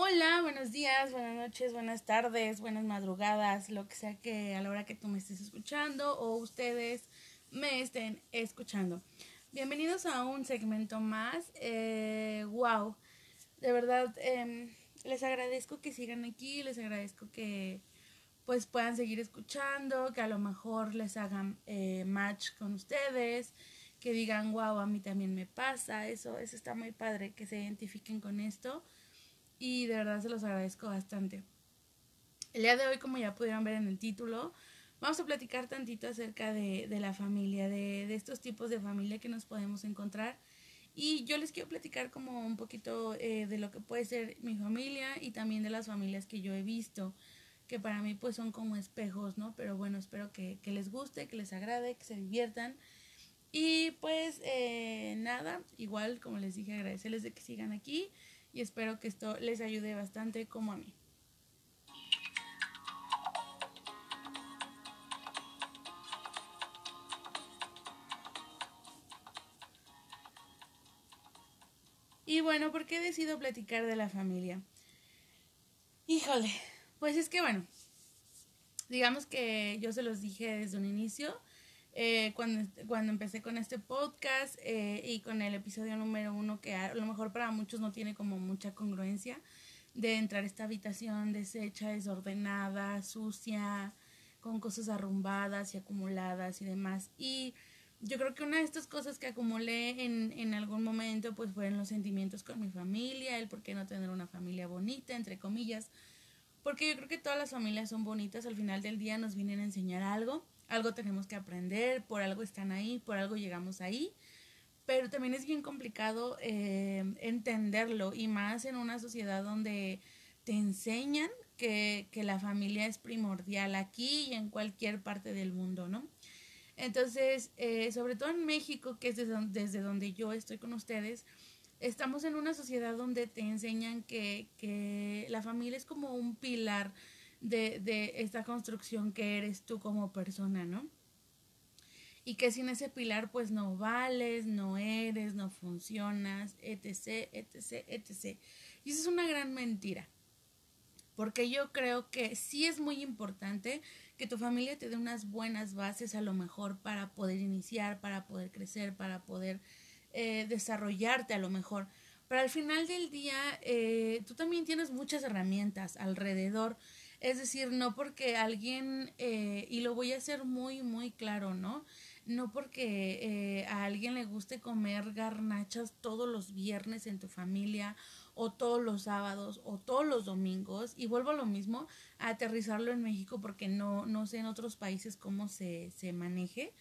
Hola, buenos días, buenas noches, buenas tardes, buenas madrugadas, lo que sea que a la hora que tú me estés escuchando o ustedes me estén escuchando. Bienvenidos a un segmento más. Eh, wow, de verdad em, les agradezco que sigan aquí, les agradezco que pues puedan seguir escuchando, que a lo mejor les hagan eh, match con ustedes, que digan, wow, a mí también me pasa, eso, eso está muy padre, que se identifiquen con esto y de verdad se los agradezco bastante. El día de hoy, como ya pudieron ver en el título, vamos a platicar tantito acerca de, de la familia, de, de, estos tipos de familia que nos podemos encontrar. Y yo les quiero platicar como un poquito eh, de lo que puede ser mi familia y también de las familias que yo he visto, que para mí pues son como espejos, ¿no? Pero bueno, espero que, que les guste, que les agrade, que se diviertan. Y pues eh, nada, igual como les dije, agradecerles de que sigan aquí y espero que esto les ayude bastante como a mí. Y bueno, ¿por qué decido platicar de la familia? Híjole, pues es que bueno, digamos que yo se los dije desde un inicio, eh, cuando, cuando empecé con este podcast eh, y con el episodio número uno, que a lo mejor para muchos no tiene como mucha congruencia, de entrar a esta habitación deshecha, desordenada, sucia, con cosas arrumbadas y acumuladas y demás. Y yo creo que una de estas cosas que acumulé en, en algún momento pues fueron los sentimientos con mi familia, el por qué no tener una familia bonita, entre comillas, porque yo creo que todas las familias son bonitas, al final del día nos vienen a enseñar algo algo tenemos que aprender, por algo están ahí, por algo llegamos ahí, pero también es bien complicado eh, entenderlo y más en una sociedad donde te enseñan que, que, la familia es primordial aquí y en cualquier parte del mundo, ¿no? Entonces, eh, sobre todo en México, que es desde, desde donde yo estoy con ustedes, estamos en una sociedad donde te enseñan que, que la familia es como un pilar de, de esta construcción que eres tú como persona, ¿no? Y que sin ese pilar pues no vales, no eres, no funcionas, etc., etc., etc. Y eso es una gran mentira. Porque yo creo que sí es muy importante que tu familia te dé unas buenas bases a lo mejor para poder iniciar, para poder crecer, para poder eh, desarrollarte a lo mejor. Pero al final del día, eh, tú también tienes muchas herramientas alrededor es decir, no porque alguien, eh, y lo voy a hacer muy, muy claro, ¿no? No porque eh, a alguien le guste comer garnachas todos los viernes en tu familia o todos los sábados o todos los domingos y vuelvo a lo mismo a aterrizarlo en México porque no, no sé en otros países cómo se, se maneje.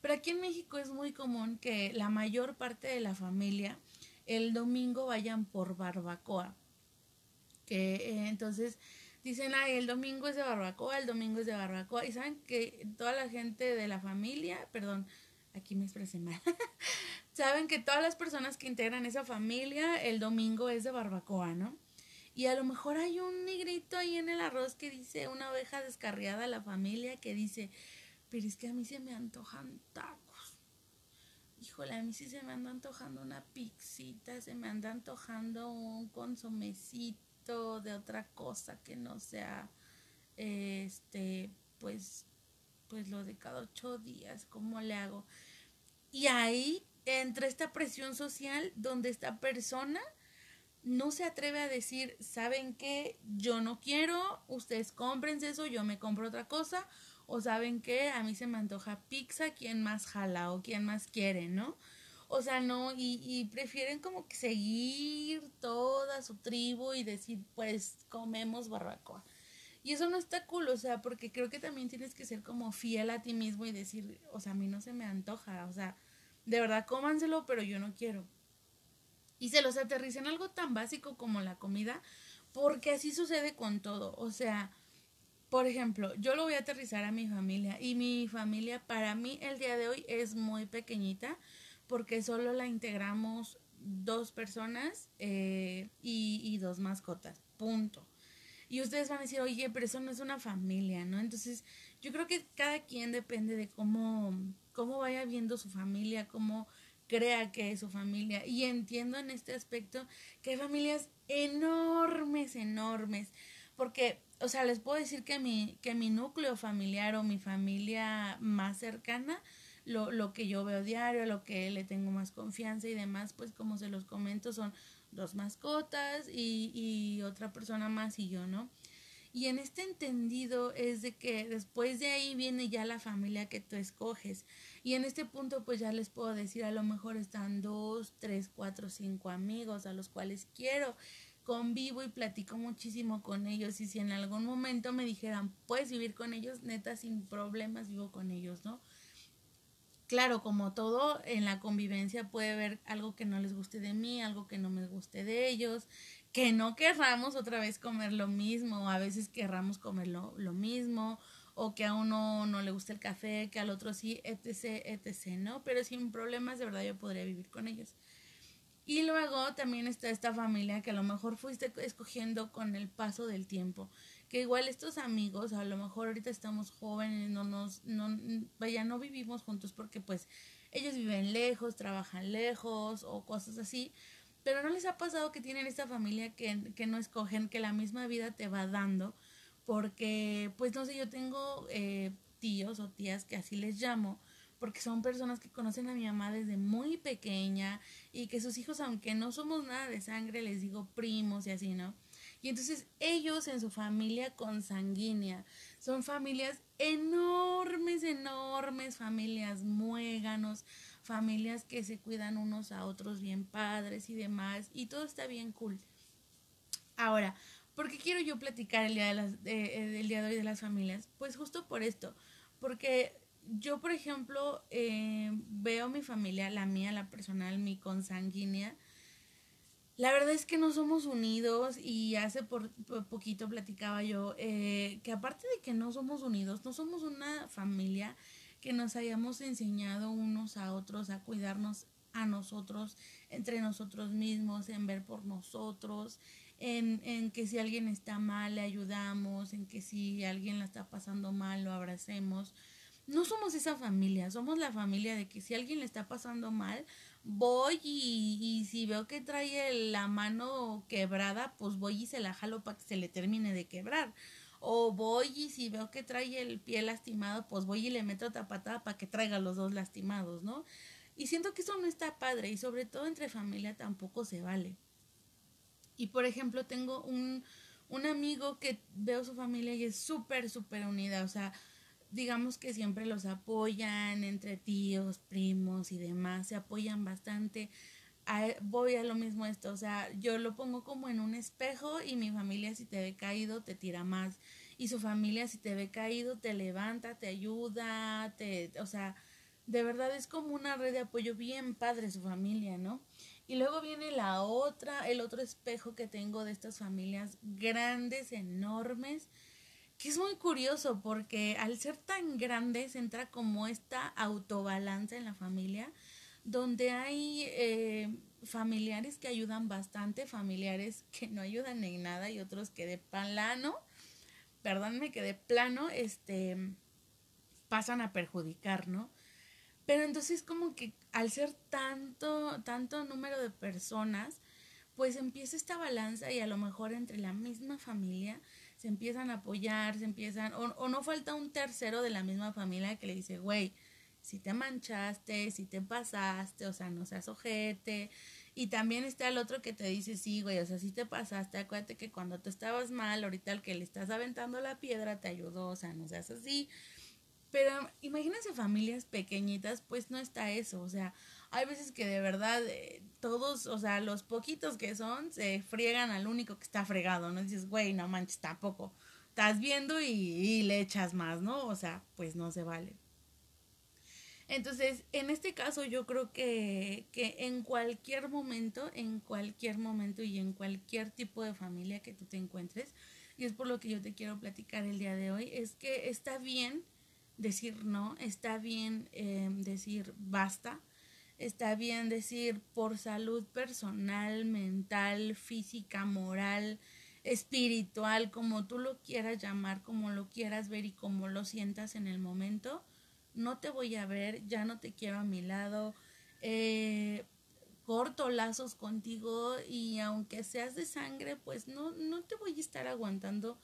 Pero aquí en México es muy común que la mayor parte de la familia el domingo vayan por barbacoa. Que eh, entonces dicen, ay, el domingo es de barbacoa, el domingo es de barbacoa. Y saben que toda la gente de la familia, perdón, aquí me expresé mal, saben que todas las personas que integran esa familia, el domingo es de barbacoa, ¿no? Y a lo mejor hay un negrito ahí en el arroz que dice, una oveja descarriada a la familia que dice, pero es que a mí se me antojan tacos. Híjole, a mí sí se me anda antojando una pixita, se me anda antojando un consomecito de otra cosa que no sea este pues pues lo de cada ocho días cómo le hago y ahí entra esta presión social donde esta persona no se atreve a decir saben que yo no quiero ustedes cómprense eso yo me compro otra cosa o saben que a mí se me antoja pizza quién más jala o quién más quiere no o sea, no, y, y prefieren como que seguir toda su tribu y decir, pues comemos barbacoa. Y eso no está cool, o sea, porque creo que también tienes que ser como fiel a ti mismo y decir, o sea, a mí no se me antoja, o sea, de verdad cómanselo, pero yo no quiero. Y se los aterricen algo tan básico como la comida, porque así sucede con todo, o sea, por ejemplo, yo lo voy a aterrizar a mi familia y mi familia para mí el día de hoy es muy pequeñita porque solo la integramos dos personas eh, y, y, dos mascotas, punto. Y ustedes van a decir, oye, pero eso no es una familia, ¿no? Entonces, yo creo que cada quien depende de cómo, cómo vaya viendo su familia, cómo crea que es su familia. Y entiendo en este aspecto que hay familias enormes, enormes. Porque, o sea, les puedo decir que mi, que mi núcleo familiar o mi familia más cercana, lo, lo que yo veo diario, lo que le tengo más confianza y demás, pues como se los comento, son dos mascotas y, y otra persona más y yo, ¿no? Y en este entendido es de que después de ahí viene ya la familia que tú escoges. Y en este punto pues ya les puedo decir, a lo mejor están dos, tres, cuatro, cinco amigos a los cuales quiero convivo y platico muchísimo con ellos y si en algún momento me dijeran, puedes vivir con ellos, neta, sin problemas vivo con ellos, ¿no? Claro, como todo, en la convivencia puede haber algo que no les guste de mí, algo que no me guste de ellos, que no querramos otra vez comer lo mismo, o a veces querramos comer lo, mismo, o que a uno no le gusta el café, que al otro sí, etc., etc., ¿no? Pero sin problemas, de verdad yo podría vivir con ellos. Y luego también está esta familia que a lo mejor fuiste escogiendo con el paso del tiempo. Que igual estos amigos, a lo mejor ahorita estamos jóvenes, no nos, no, vaya, no vivimos juntos porque pues ellos viven lejos, trabajan lejos o cosas así. Pero no les ha pasado que tienen esta familia que, que no escogen, que la misma vida te va dando. Porque, pues no sé, yo tengo eh, tíos o tías que así les llamo porque son personas que conocen a mi mamá desde muy pequeña y que sus hijos, aunque no somos nada de sangre, les digo primos y así, ¿no? Y entonces ellos en su familia consanguínea son familias enormes, enormes, familias muéganos, familias que se cuidan unos a otros bien padres y demás, y todo está bien cool. Ahora, ¿por qué quiero yo platicar el día de, las, el día de hoy de las familias? Pues justo por esto, porque yo, por ejemplo, eh, veo mi familia, la mía, la personal, mi consanguínea. La verdad es que no somos unidos y hace por, poquito platicaba yo eh, que aparte de que no somos unidos, no somos una familia que nos hayamos enseñado unos a otros a cuidarnos a nosotros, entre nosotros mismos, en ver por nosotros, en, en que si alguien está mal le ayudamos, en que si alguien la está pasando mal lo abracemos. No somos esa familia, somos la familia de que si alguien le está pasando mal, voy y, si veo que trae la mano quebrada, pues voy y se la jalo para que se le termine de quebrar. O voy y si veo que trae el pie lastimado, pues voy y le meto otra patada para que traiga los dos lastimados, ¿no? Y siento que eso no está padre y sobre todo entre familia tampoco se vale. Y por ejemplo, tengo un, un amigo que veo su familia y es súper, súper unida, o sea, digamos que siempre los apoyan entre tíos, primos y demás, se apoyan bastante. voy a lo mismo esto, o sea, yo lo pongo como en un espejo y mi familia si te ve caído te tira más y su familia si te ve caído te levanta, te ayuda, te, o sea, de verdad es como una red de apoyo bien padre su familia, ¿no? Y luego viene la otra, el otro espejo que tengo de estas familias grandes, enormes, que es muy curioso porque al ser tan grandes entra como esta autobalanza en la familia, donde hay eh, familiares que ayudan bastante, familiares que no ayudan en nada y otros que de plano, perdónme, que de plano, este, pasan a perjudicar, ¿no? Pero entonces como que al ser tanto, tanto número de personas, pues empieza esta balanza y a lo mejor entre la misma familia se empiezan a apoyar, se empiezan, o, o no falta un tercero de la misma familia que le dice, güey, si te manchaste, si te pasaste, o sea, no seas ojete. Y también está el otro que te dice, sí, güey, o sea, si te pasaste, acuérdate que cuando tú estabas mal, ahorita el que le estás aventando la piedra te ayudó, o sea, no seas así. Pero imagínense familias pequeñitas, pues no está eso, o sea, hay veces que de verdad eh, todos, o sea, los poquitos que son, se friegan al único que está fregado, ¿no? Dices, güey, no manches, tampoco. Estás viendo y, y le echas más, ¿no? O sea, pues no se vale. Entonces, en este caso yo creo que, que en cualquier momento, en cualquier momento y en cualquier tipo de familia que tú te encuentres, y es por lo que yo te quiero platicar el día de hoy, es que está bien decir no, está bien eh, decir basta, está bien decir por salud personal, mental, física, moral, espiritual, como tú lo quieras llamar, como lo quieras ver y como lo sientas en el momento, no te voy a ver, ya no te quiero a mi lado, eh, corto lazos contigo y aunque seas de sangre, pues no, no te voy a estar aguantando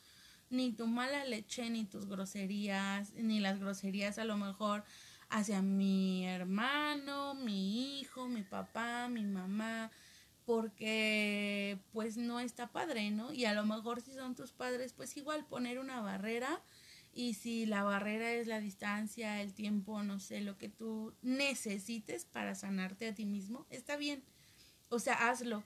ni tu mala leche, ni tus groserías, ni las groserías a lo mejor hacia mi hermano, mi hijo, mi papá, mi mamá, porque pues no está padre, ¿no? Y a lo mejor si son tus padres, pues igual poner una barrera y si la barrera es la distancia, el tiempo, no sé, lo que tú necesites para sanarte a ti mismo, está bien. O sea, hazlo.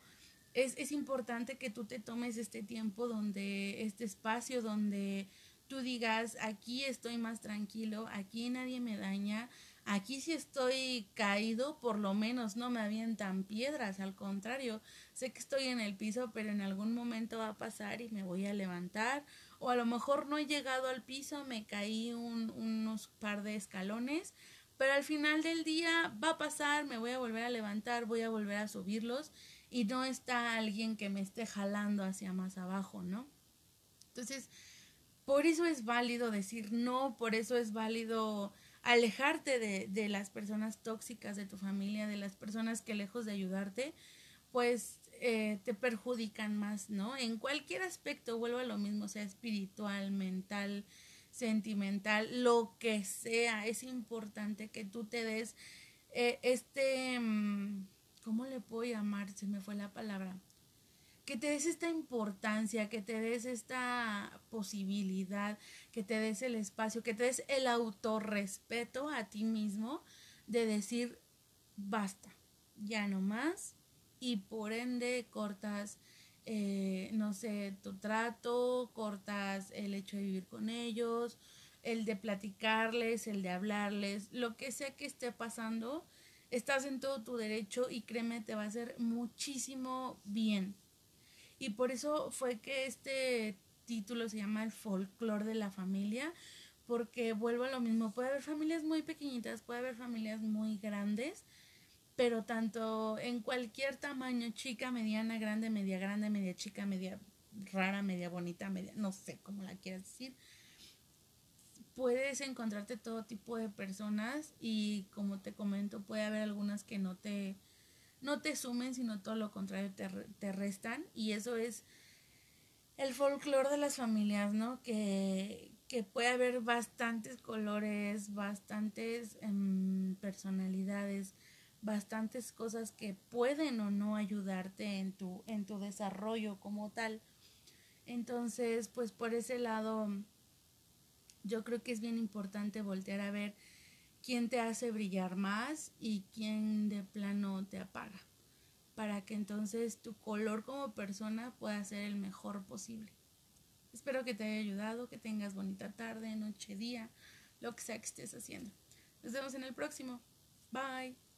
Es, es importante que tú te tomes este tiempo donde, este espacio donde tú digas, aquí estoy más tranquilo, aquí nadie me daña, aquí si estoy caído, por lo menos no me avientan piedras, al contrario, sé que estoy en el piso, pero en algún momento va a pasar y me voy a levantar, o a lo mejor no he llegado al piso, me caí un, unos par de escalones, pero al final del día va a pasar, me voy a volver a levantar, voy a volver a subirlos y no está alguien que me esté jalando hacia más abajo, ¿no? Entonces, por eso es válido decir no, por eso es válido alejarte de, de, las personas tóxicas de tu familia, de las personas que lejos de ayudarte, pues eh, te perjudican más, ¿no? En cualquier aspecto, vuelvo a lo mismo, sea espiritual, mental, sentimental, lo que sea, es importante que tú te des eh, este, mm, ¿cómo le puedo llamar? Se me fue la palabra que te des esta importancia, que te des esta posibilidad, que te des el espacio, que te des el autorrespeto a ti mismo de decir basta, ya no más y por ende cortas, eh, no sé, tu trato, cortas el hecho de vivir con ellos, el de platicarles, el de hablarles, lo que sea que esté pasando, estás en todo tu derecho y créeme, te va a hacer muchísimo bien. Y por eso fue que este título se llama El folclore de la familia, porque vuelvo a lo mismo, puede haber familias muy pequeñitas, puede haber familias muy grandes, pero tanto en cualquier tamaño, chica, mediana, grande, media grande, media chica, media rara, media bonita, media, no sé cómo la quieras decir, puedes encontrarte todo tipo de personas y como te comento, puede haber algunas que no te no te sumen, sino todo lo contrario, te, te restan. Y eso es el folclore de las familias, ¿no? Que, que puede haber bastantes colores, bastantes em, personalidades, bastantes cosas que pueden o no ayudarte en tu, en tu desarrollo como tal. Entonces, pues por ese lado, yo creo que es bien importante voltear a ver quién te hace brillar más y quién de plano te apaga, para que entonces tu color como persona pueda ser el mejor posible. Espero que te haya ayudado, que tengas bonita tarde, noche, día, lo que sea que estés haciendo. Nos vemos en el próximo. Bye.